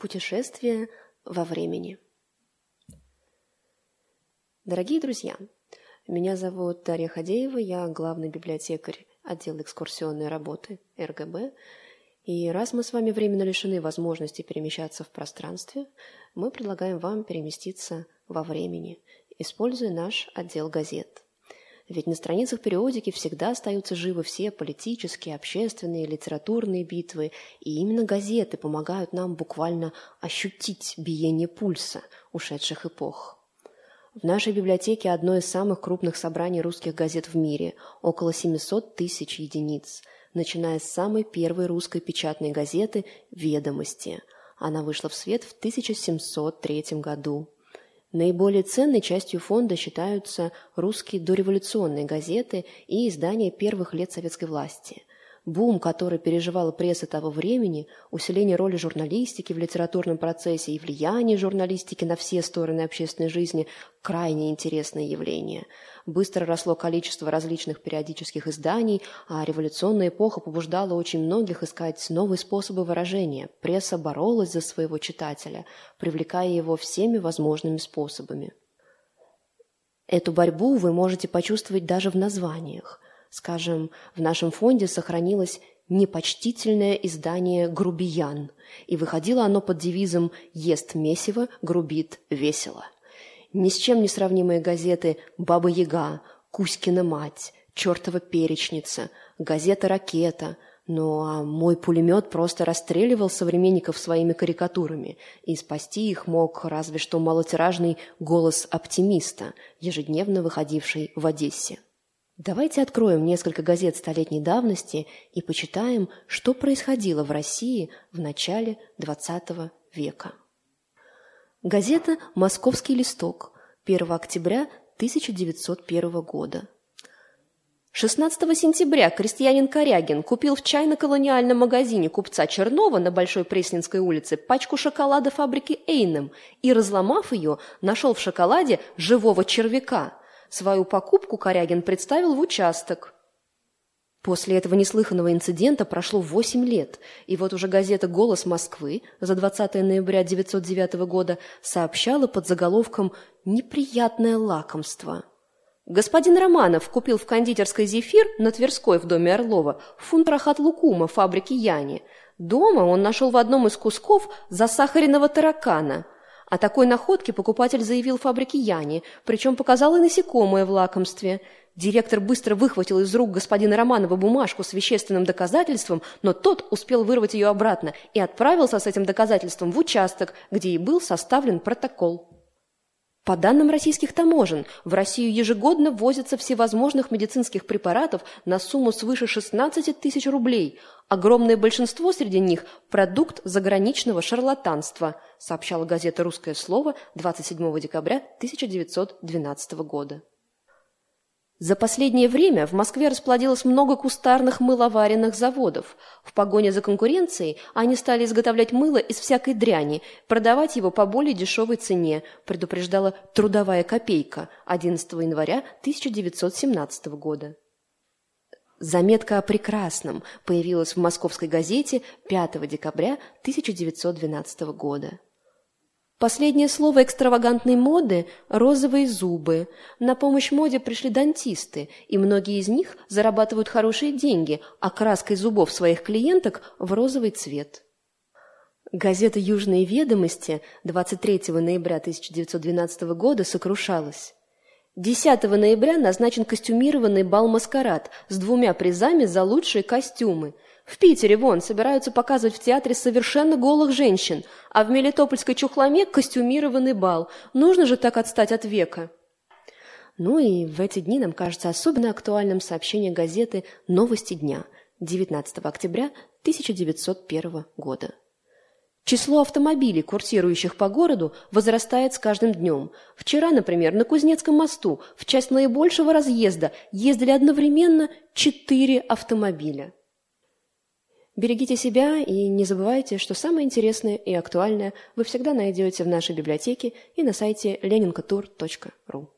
Путешествие во времени. Дорогие друзья, меня зовут Дарья Хадеева, я главный библиотекарь отдела экскурсионной работы РГБ. И раз мы с вами временно лишены возможности перемещаться в пространстве, мы предлагаем вам переместиться во времени, используя наш отдел газет – ведь на страницах периодики всегда остаются живы все политические, общественные, литературные битвы, и именно газеты помогают нам буквально ощутить биение пульса ушедших эпох. В нашей библиотеке одно из самых крупных собраний русских газет в мире – около 700 тысяч единиц, начиная с самой первой русской печатной газеты «Ведомости». Она вышла в свет в 1703 году. Наиболее ценной частью фонда считаются русские дореволюционные газеты и издания первых лет советской власти. Бум, который переживала пресса того времени, усиление роли журналистики в литературном процессе и влияние журналистики на все стороны общественной жизни – крайне интересное явление. Быстро росло количество различных периодических изданий, а революционная эпоха побуждала очень многих искать новые способы выражения. Пресса боролась за своего читателя, привлекая его всеми возможными способами. Эту борьбу вы можете почувствовать даже в названиях – Скажем, в нашем фонде сохранилось непочтительное издание «Грубиян», и выходило оно под девизом «Ест месиво, грубит весело». Ни с чем не сравнимые газеты «Баба-Яга», «Кузькина мать», «Чертова перечница», газета «Ракета», ну а мой пулемет просто расстреливал современников своими карикатурами, и спасти их мог разве что малотиражный «Голос оптимиста», ежедневно выходивший в Одессе. Давайте откроем несколько газет столетней давности и почитаем, что происходило в России в начале XX века. Газета «Московский листок», 1 октября 1901 года. 16 сентября крестьянин Корягин купил в чайно-колониальном магазине купца Чернова на Большой Пресненской улице пачку шоколада фабрики Эйнем и, разломав ее, нашел в шоколаде живого червяка – Свою покупку Корягин представил в участок. После этого неслыханного инцидента прошло 8 лет, и вот уже газета «Голос Москвы» за 20 ноября 1909 года сообщала под заголовком «Неприятное лакомство». Господин Романов купил в кондитерской «Зефир» на Тверской в доме Орлова фунт рахат лукума фабрики Яни. Дома он нашел в одном из кусков засахаренного таракана – о такой находке покупатель заявил фабрике Яни, причем показал и насекомое в лакомстве. Директор быстро выхватил из рук господина Романова бумажку с вещественным доказательством, но тот успел вырвать ее обратно и отправился с этим доказательством в участок, где и был составлен протокол. По данным российских таможен, в Россию ежегодно возятся всевозможных медицинских препаратов на сумму свыше 16 тысяч рублей. Огромное большинство среди них – продукт заграничного шарлатанства, сообщала газета «Русское слово» 27 декабря 1912 года. За последнее время в Москве расплодилось много кустарных мыловаренных заводов. В погоне за конкуренцией они стали изготовлять мыло из всякой дряни, продавать его по более дешевой цене, предупреждала «Трудовая копейка» 11 января 1917 года. Заметка о прекрасном появилась в московской газете 5 декабря 1912 года. Последнее слово экстравагантной моды – розовые зубы. На помощь моде пришли дантисты, и многие из них зарабатывают хорошие деньги, окраской зубов своих клиенток в розовый цвет. Газета «Южные ведомости» 23 ноября 1912 года сокрушалась. 10 ноября назначен костюмированный бал-маскарад с двумя призами за лучшие костюмы – в Питере, вон, собираются показывать в театре совершенно голых женщин, а в Мелитопольской чухломе костюмированный бал. Нужно же так отстать от века. Ну и в эти дни нам кажется особенно актуальным сообщение газеты «Новости дня» 19 октября 1901 года. Число автомобилей, курсирующих по городу, возрастает с каждым днем. Вчера, например, на Кузнецком мосту в часть наибольшего разъезда ездили одновременно четыре автомобиля. Берегите себя и не забывайте, что самое интересное и актуальное вы всегда найдете в нашей библиотеке и на сайте leninkatur.ru.